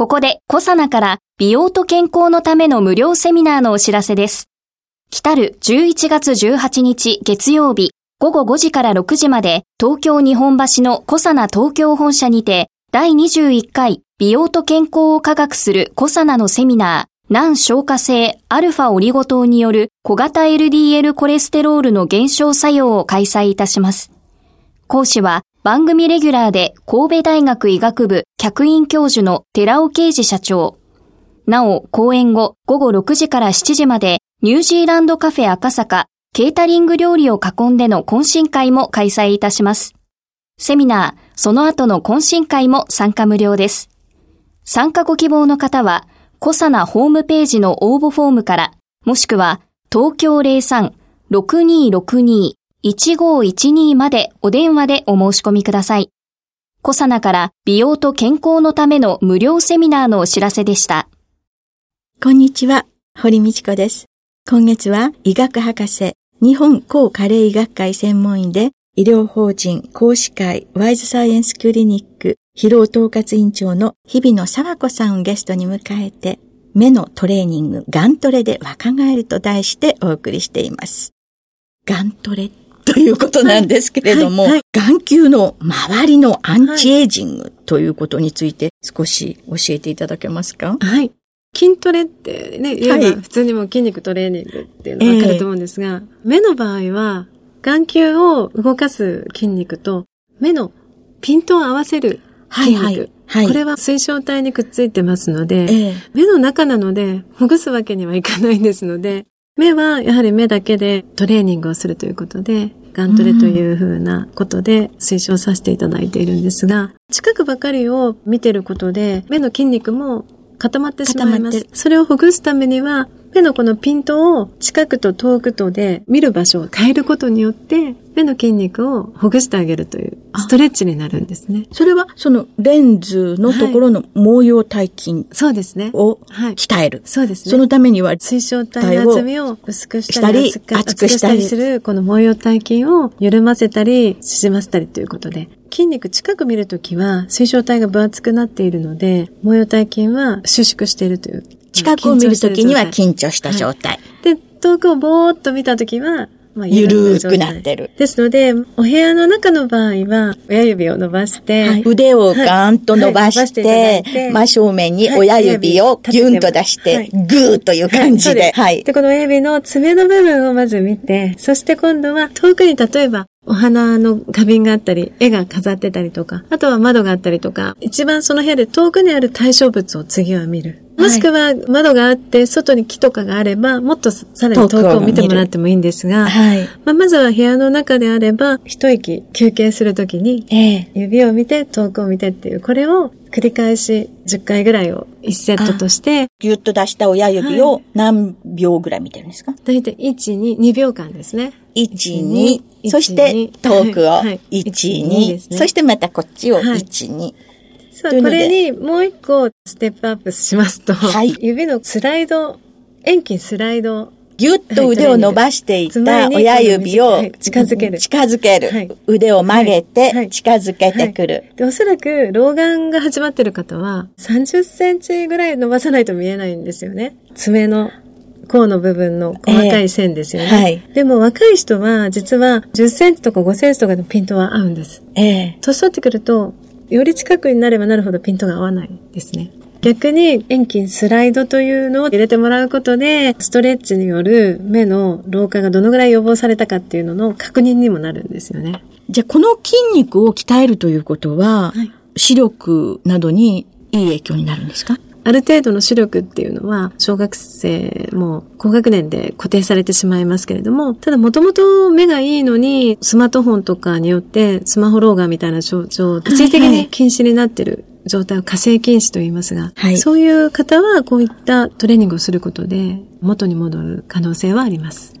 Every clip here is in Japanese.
ここでコサナから美容と健康のための無料セミナーのお知らせです来たる11月18日月曜日午後5時から6時まで東京日本橋のコサナ東京本社にて第21回美容と健康を科学するコサナのセミナー難消化性アルファオリゴ糖による小型 LDL コレステロールの減少作用を開催いたします。講師は番組レギュラーで神戸大学医学部客員教授の寺尾啓治社長。なお、講演後午後6時から7時までニュージーランドカフェ赤坂ケータリング料理を囲んでの懇親会も開催いたします。セミナー、その後の懇親会も参加無料です。参加ご希望の方は、コサナホームページの応募フォームから、もしくは東京03-6262 1512までお電話でお申し込みください。コサナから美容と健康のための無料セミナーのお知らせでした。こんにちは、堀道子です。今月は医学博士、日本高加齢医学会専門医で医療法人講師会ワイズサイエンスクリニック疲労統括委員長の日比野沢子さんをゲストに迎えて、目のトレーニング、ガントレで若返ると題してお送りしています。ガントレってということなんですけれども、はいはい、眼球の周りのアンチエイジングということについて少し教えていただけますか？はい。筋トレってね、言えば普通にも筋肉トレーニングっていうのがわかると思うんですが、えー、目の場合は眼球を動かす筋肉と目のピントを合わせる筋肉。はいはいはい、これは水晶体にくっついてますので、え。目の中なので、ほぐすわけにはいかないですので、目はやはり目だけでトレーニングをするということで、ガントレというふうなことで推奨させていただいているんですが、近くばかりを見てることで、目の筋肉も固まってしまいます。それをほぐすためには、目のこのピントを近くと遠くとで見る場所を変えることによって、目の筋肉をほぐしてあげるというストレッチになるんですね。それはそのレンズのところの毛様体筋そうですね。を鍛える。そうですね。そのためには水晶体の厚みを薄くしたり、厚くしたりするこの毛様体筋を緩ませたり、縮ませたりということで、筋肉近く見るときは水晶体が分厚くなっているので、毛様体筋は収縮しているという近くを見るときには緊張した状態。はい、で、遠くをぼーっと見たときは、まあ、ゆるーくなってる。ですので、お部屋の中の場合は、親指を伸ばして、はい、腕をガーンと伸ばして、はい真正面に親指をギュンと出して、グーという感じで。はい。で、この親指の爪の部分をまず見て、そして今度は遠くに例えば、お花の花瓶があったり、絵が飾ってたりとか、あとは窓があったりとか、一番その部屋で遠くにある対象物を次は見る。もしくは窓があって外に木とかがあれば、もっとさらに遠くを見てもらってもいいんですが、はい、まあ、まずは部屋の中であれば、一息休憩するときに、指を見て遠くを見てっていう、これを繰り返し10回ぐらいを1セットとして。ぎゅっと出した親指を何秒ぐらい見てるんですか、だいたい1、2、2秒間ですね。1、2、そして遠くを1、2、そしてまたこっちを1、2。そう、これにもう一個ステップアップしますと、はい、指のスライド、遠近スライドぎゅっと腕を伸ばしていった親指を近づける。近づける。はい、腕を曲げて近づけてくる、はいで。おそらく老眼が始まってる方は30センチぐらい伸ばさないと見えないんですよね。爪の甲の部分の細かい線ですよね。えー、はい。でも若い人は実は10センチとか5センチとかのピントは合うんです。ええー。年取ってくるとより近くになればなるほどピントが合わないですね。逆に遠近スライドというのを入れてもらうことで、ストレッチによる目の老化がどのぐらい予防されたかっていうのの確認にもなるんですよね。じゃあこの筋肉を鍛えるということは、はい、視力などにいい影響になるんですか？ある程度の視力っていうのは、小学生も高学年で固定されてしまいますけれども、ただもともと目がいいのに、スマートフォンとかによってスマホ老眼みたいな症状、一時的に禁止になってる状態を火星禁止と言いますが、はいそういう方はこういったトレーニングをすることで元に戻る可能性はあります。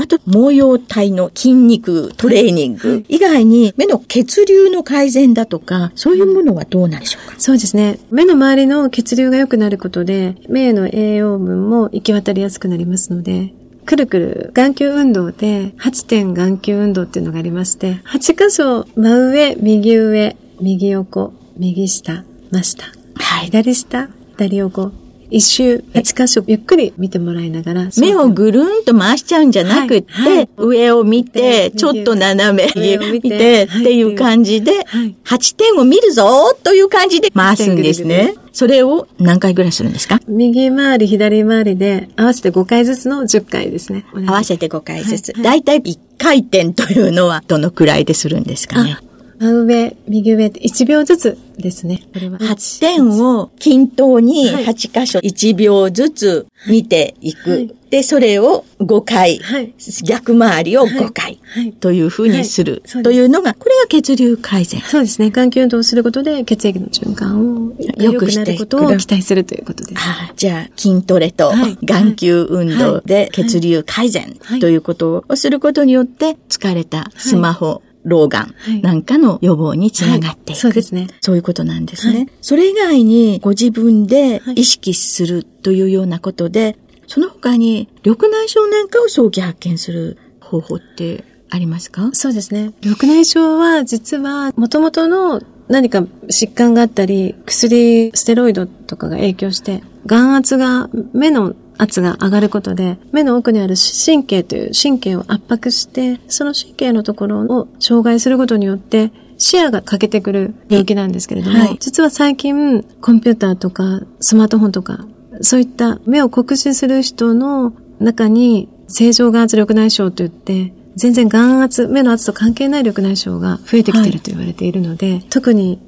あと、毛様体の筋肉トレーニング。以外に目の血流の改善だとか、そういうものはどうなんでしょうか？そうですね。目の周りの血流が良くなることで、目への栄養分も行き渡りやすくなりますので、くるくる眼球運動で8点眼球運動っていうのがありまして、8箇所真上、右上、右横、右下、真下、はい。左下、左横、一周8箇所ゆっくり見てもらいながら、目をぐるんと回しちゃうんじゃなくって、はいはい上を見て、でちょっと斜め上を見見てっていう感じで、はい8点を見るぞという感じで回すんですね。それを何回ぐらいするんですか？右回り、左回りで合わせて5回ずつの10回ですね。合わせて5回ずつ。はいだいたい1回転というのはどのくらいでするんですかね？あ。真上、右上って1秒ずつですね。これは。8点を均等にはい。8箇所1秒ずつ見ていく。はい。で、それを5回、はい。逆回りを5回はい。というふうにする。というのが、これが血流改善。そうですね。眼球運動をすることで血液の循環を良くして良くなることを期待するということです。ああじゃあ、筋トレとはい。眼球運動で血流改善はい。ということをすることによって、疲れたスマホ、老眼はいなんかの予防につながっていく。そうですね。そういうことなんですね。はいそれ以外にご自分で意識するというようなことで、その他に緑内障なんかを早期発見する方法ってありますか？そうですね。緑内障は実は元々の何か疾患があったり、薬、ステロイドとかが影響して、眼圧が、目の圧が上がることで、目の奥にある神経という神経を圧迫して、その神経のところを障害することによって、視野が欠けてくる病気なんですけれども、はい。実は最近、コンピューターとかスマートフォンとか、そういった目を酷使する人の中に、正常眼圧緑内障といって、全然眼圧、目の圧と関係ない緑内障が増えてきていると言われているので、特に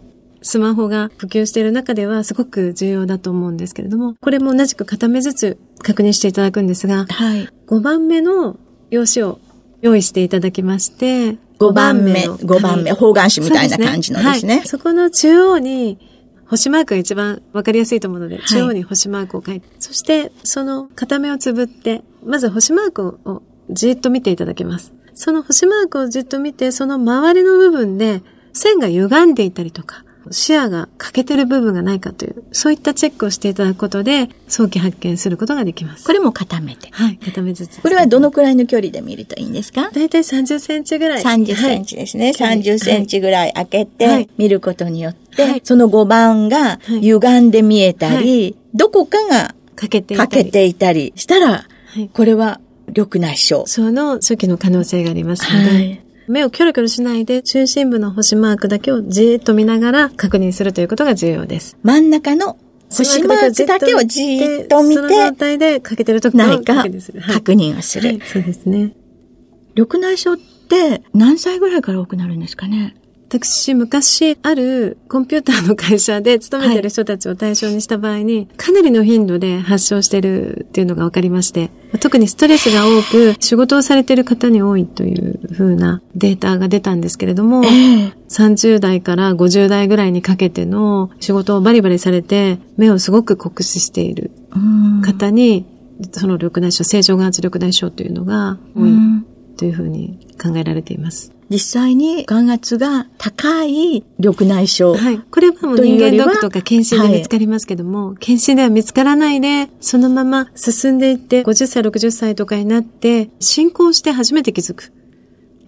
スマホが普及している中ではすごく重要だと思うんですけれども、これも同じく片目ずつ確認していただくんですが、はい。5番目の用紙を用意していただきまして、5番目、の5番目、方眼紙みたいな感じのですね。はいそこの中央に、星マークが一番わかりやすいと思うので、い中央に星マークを書いて、そして、その片目をつぶって、まず星マークをじっと見ていただきます。その星マークをじっと見て、その周りの部分で線が歪んでいたりとか、視野が欠けてる部分がないかという、そういったチェックをしていただくことで、早期発見することができます。これも固めて。はい、片目ずつ。これはどのくらいの距離で見るといいんですか？だいたい30センチぐらい。30センチですね。はい30センチぐらい開けはてい見ることによって、はいその5番がはい歪んで見えたり、どこかがかけていたり。欠けていたりしたら、はいこれは緑内障。その初期の可能性がありますので、はい目をキョロキョロしないで中心部の星マークだけをじーっと見ながら確認するということが重要です。真ん中の星マークだけをじーっと見その状て、態でかけてるときないか確認する。はい確認をするはい。そうですね。緑内障って何歳ぐらいから多くなるんですかね？私、昔、あるコンピューターの会社で勤めてる人たちを対象にした場合に、かなりの頻度で発症してるっていうのが分かりまして、特にストレスが多く、仕事をされてる方に多いという風なデータが出たんですけれども、30代から50代ぐらいにかけての仕事をバリバリされて、目をすごく酷使しているうん。方に、その緑内障、正常眼圧緑内障というのが多いというふうに考えられています。実際に眼圧が高い緑内障。はい。これはもう人間ドックとか検診で見つかりますけども、検診では見つからないで、そのまま進んでいって、50歳、60歳とかになって、進行して初めて気づく。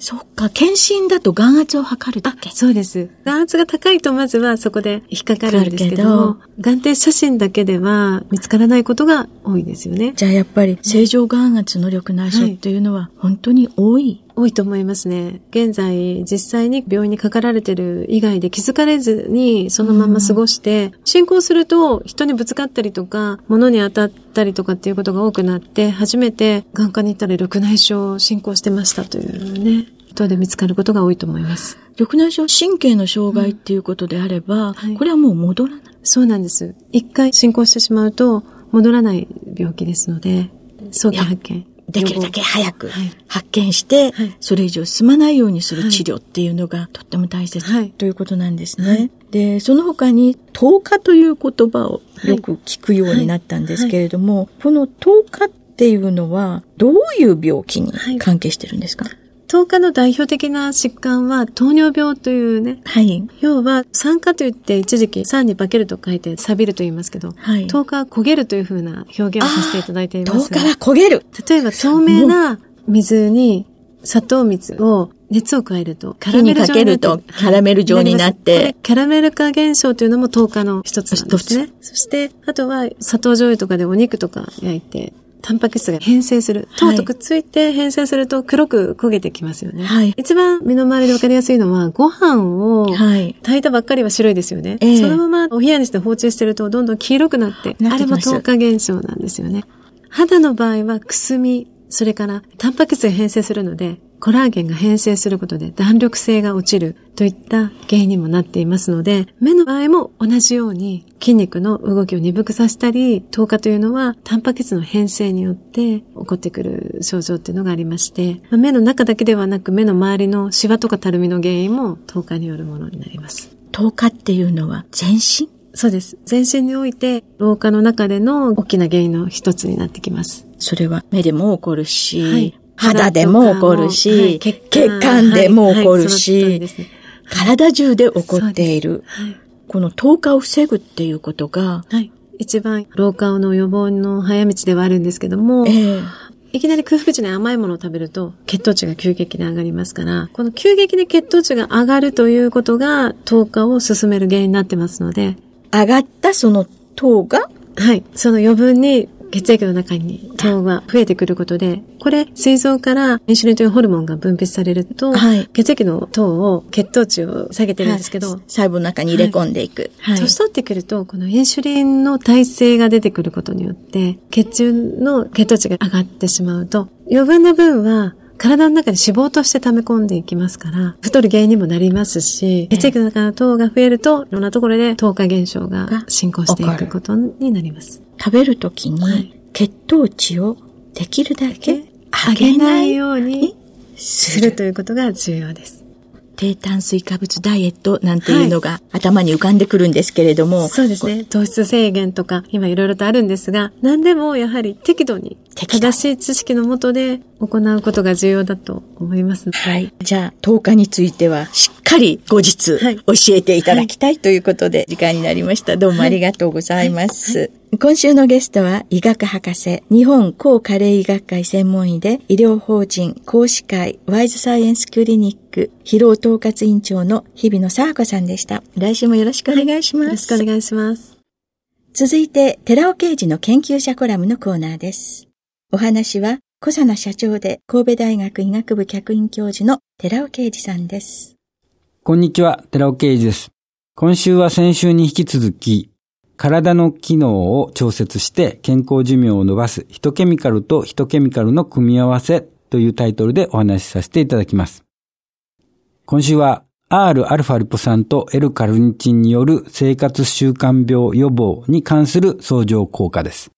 そっか、検診だと眼圧を測るだけ。そうです。眼圧が高いとまずはそこで引っかかるんですけど眼底写真だけでは見つからないことが多いですよね。じゃあやっぱり正常眼圧の緑内障っていうのは本当に多い。多いと思いますね。現在、実際に病院にかかられてる以外で気づかれずにそのまま過ごして、進行すると人にぶつかったりとか、物に当たったりとかっていうことが多くなって、初めて眼科に行ったら緑内障進行してましたというね、ことで見つかることが多いと思います。緑内障神経の障害っていうことであれば、はいこれはもう戻らない。そうなんです。一回進行してしまうと戻らない病気ですので、早期発見。できるだけ早く発見して、はい、それ以上進まないようにする治療っていうのがとっても大切、はい、ということなんですね。はい、で、その他に10日という言葉をよく聞くようになったんですけれども、この10日っていうのはどういう病気に関係してるんですか、10日の代表的な疾患は糖尿病というね。はい。要は酸化といって一時期酸に化けると書いて錆びると言いますけど、はい。10日は焦げるというふうな表現をさせていただいています。10日は焦げる例えば透明な水に砂糖水を熱を加えると、カラメル状にかけるとカラメル状になって。キャラメル化現象というのも10日の一つなんですね。そして、あとは砂糖醤油とかでお肉とか焼いて、タンパク質が変性する。糖とくっついて変性すると黒く焦げてきますよね。はい。一番身の回りでわかりやすいのは、ご飯を炊いたばっかりは白いですよね。はい、そのままお冷やにして放置してるとどんどん黄色くなって、あれも糖化現象なんですよね。肌の場合はくすみ、それからタンパク質が変性するので、コラーゲンが変性することで弾力性が落ちるといった原因にもなっていますので、目の場合も同じように筋肉の動きを鈍くさせたり、糖化というのはタンパク質の変性によって起こってくる症状っていうのがありまして、目の中だけではなく目の周りのシワとかたるみの原因も糖化によるものになります。糖化っていうのは全身？そうです。全身において、老化の中での大きな原因の一つになってきます。それは目でも起こるし、はい、肌でも起こるし、はい、血管でも起こるし、体中で起こっている。この糖化を防ぐっていうことが、一番老化の予防の早道ではあるんですけども、えー、いきなり空腹時に甘いものを食べると血糖値が急激に上がりますから、この急激に血糖値が上がるということが糖化を進める原因になってますので、上がったその糖がはい。その余分に血液の中に糖が増えてくることで、これ、膵臓からインシュリンというホルモンが分泌されると、はい、血液の糖を、血糖値を下げてるんですけど、はい、細胞の中に入れ込んでいく。はい。年取ってくると、このインシュリンの耐性が出てくることによって、血中の血糖値が上がってしまうと、余分な分は体の中に脂肪として溜め込んでいきますから、太る原因にもなりますし、血液の中の糖が増えると、いろんなところで糖化現象が進行していくことになります。食べるときに、血糖値をできるだけ上げないようにするということが重要です。低炭水化物ダイエットなんていうのが頭に浮かんでくるんですけれども。そうですね。糖質制限とか今いろいろとあるんですが、何でもやはり適度に正しい知識のもとで行うことが重要だと思います。はい。じゃあ、10日についてはしっかり後日教えていただきたいということで時間になりました。どうもありがとうございます。今週のゲストは医学博士、日本高加齢医学会専門医で医療法人講師会ワイズサイエンスクリニック疲労統括委員長の日比野沢子さんでした。来週もよろしくお願いします。よろしくお願いします。続いて、寺尾刑事の研究者コラムのコーナーです。お話は、小佐奈社長で神戸大学医学部客員教授の寺尾啓二さんです。こんにちは、寺尾啓二です。今週は先週に引き続き、体の機能を調節して健康寿命を伸ばすヒトケミカルとヒトケミカルの組み合わせというタイトルでお話しさせていただきます。今週は Rα リポ酸と L カルニチンによる生活習慣病予防に関する相乗効果です。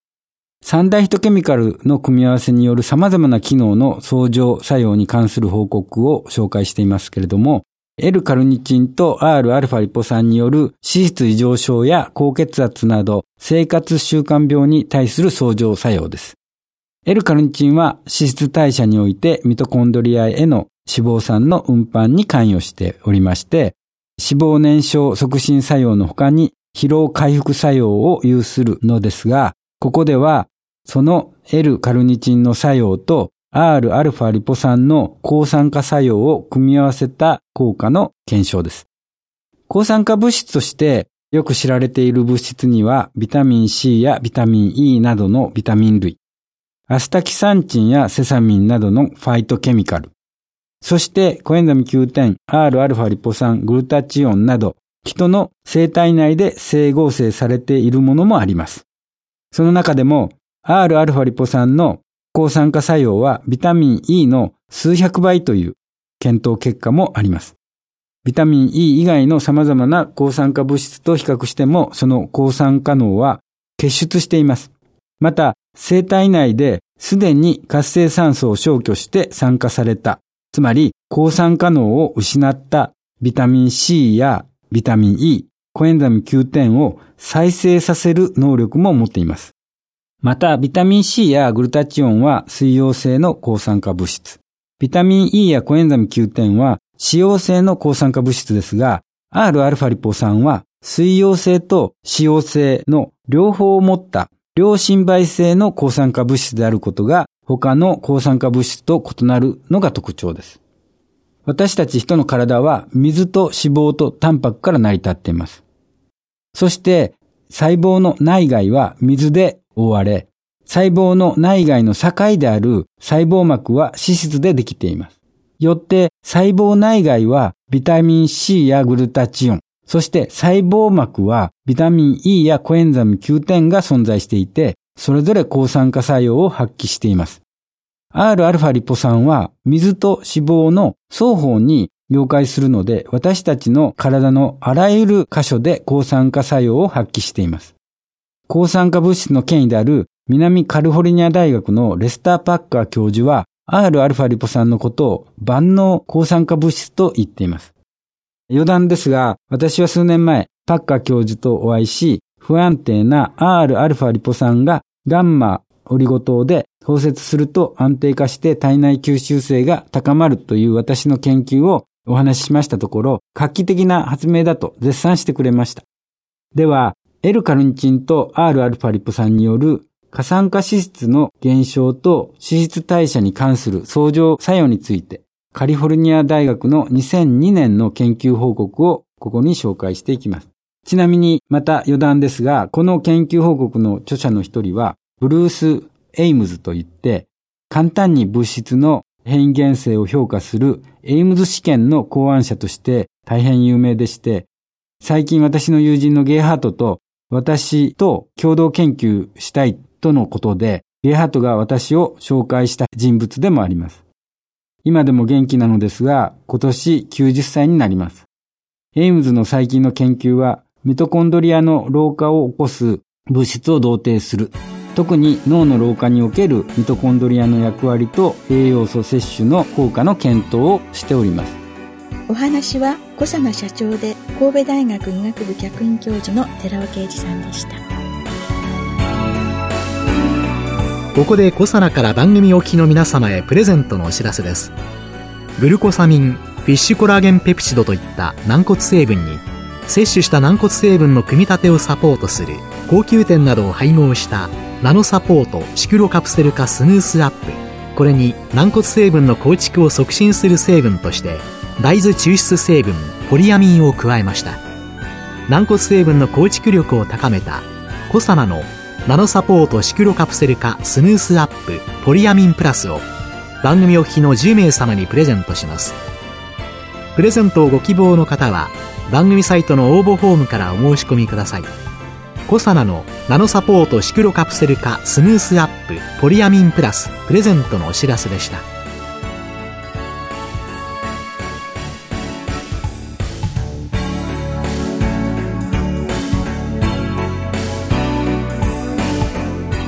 三大ヒトケミカルの組み合わせによる様々な機能の相乗作用に関する報告を紹介していますけれども、L カルニチンと Rα リポ酸による脂質異常症や高血圧など生活習慣病に対する相乗作用です。L カルニチンは脂質代謝においてミトコンドリアへの脂肪酸の運搬に関与しておりまして、脂肪燃焼促進作用の他に疲労回復作用を有するのですが、ここではその L カルニチンの作用と Rα リポ酸の抗酸化作用を組み合わせた効果の検証です。抗酸化物質としてよく知られている物質にはビタミン C やビタミン E などのビタミン類、アスタキサンチンやセサミンなどのファイトケミカル、そしてコエンザミ Q10、Rα リポ酸、グルタチオンなど人の生体内で整合成されているものもあります。その中でも Rα リポ酸の 抗酸化作用はビタミン E の数百倍という検討結果もあります。ビタミン E 以外の様々な抗酸化物質と比較しても、その抗酸化能は結出しています。また、生体内ですでに活性酸素を消去して酸化された、つまり抗酸化能を失ったビタミン C やビタミン E、コエンザミ Q10 を再生させる能力も持っています。また、ビタミン C やグルタチオンは水溶性の抗酸化物質。ビタミン E やコエンザミ Q10 は脂溶性の抗酸化物質ですが、Rα リポ酸は水溶性と脂溶性の両方を持った両心媒性の抗酸化物質であることが他の抗酸化物質と異なるのが特徴です。私たち人の体は水と脂肪とタンパクから成り立っています。そして細胞の内外は水で覆われ、細胞の内外の境である細胞膜は脂質でできています。よって細胞内外はビタミン C やグルタチオン、そして細胞膜はビタミン E やコエンザム Q10 が存在していて、それぞれ抗酸化作用を発揮しています。Rα リポ酸は水と脂肪の双方に了解するので、私たちの体のあらゆる箇所で抗酸化作用を発揮しています。抗酸化物質の権威である南カリフォルニア大学のレスター・パッカー教授は Rα リポ酸のことを万能抗酸化物質と言っています。余談ですが、私は数年前、パッカー教授とお会いし、不安定な Rα リポ酸がガンマオリゴ糖で包摂すると安定化して体内吸収性が高まるという私の研究をお話ししましたところ、画期的な発明だと絶賛してくれました。では、L カルニチンと Rα リポ酸による過酸化脂質の減少と脂質代謝に関する相乗作用について、カリフォルニア大学の2002年の研究報告をここに紹介していきます。ちなみに、また余談ですが、この研究報告の著者の一人は、ブルース・エイムズといって、簡単に物質の変異原性を評価するエイムズ試験の考案者として大変有名でして、最近私の友人のゲイハートと私と共同研究したいとのことで、ゲハートが私を紹介した人物でもあります。今でも元気なのですが、今年90歳になります。エイムズの最近の研究は、ミトコンドリアの老化を起こす物質を同定する。特に脳の老化におけるミトコンドリアの役割と栄養素摂取の効果の検討をしております。お話は小佐奈社長で神戸大学医学部客員教授の寺尾啓二さんでした。ここで小佐奈から番組お聞きの皆様へプレゼントのお知らせです。グルコサミンフィッシュコラーゲンペプチドといった軟骨成分に摂取した軟骨成分の組み立てをサポートする高級店などを配合したナノサポートシクロカプセル化スムースアップ。これに軟骨成分の構築を促進する成分として大豆抽出成分ポリアミンを加えました。軟骨成分の構築力を高めたコサナのナノサポートシクロカプセル化スムースアップポリアミンプラスを番組お聞きの10名様にプレゼントします。プレゼントをご希望の方は番組サイトの応募フォームからお申し込みください。コサナのナノサポートシクロカプセル化スムースアップポリアミンプラスプレゼントのお知らせでした。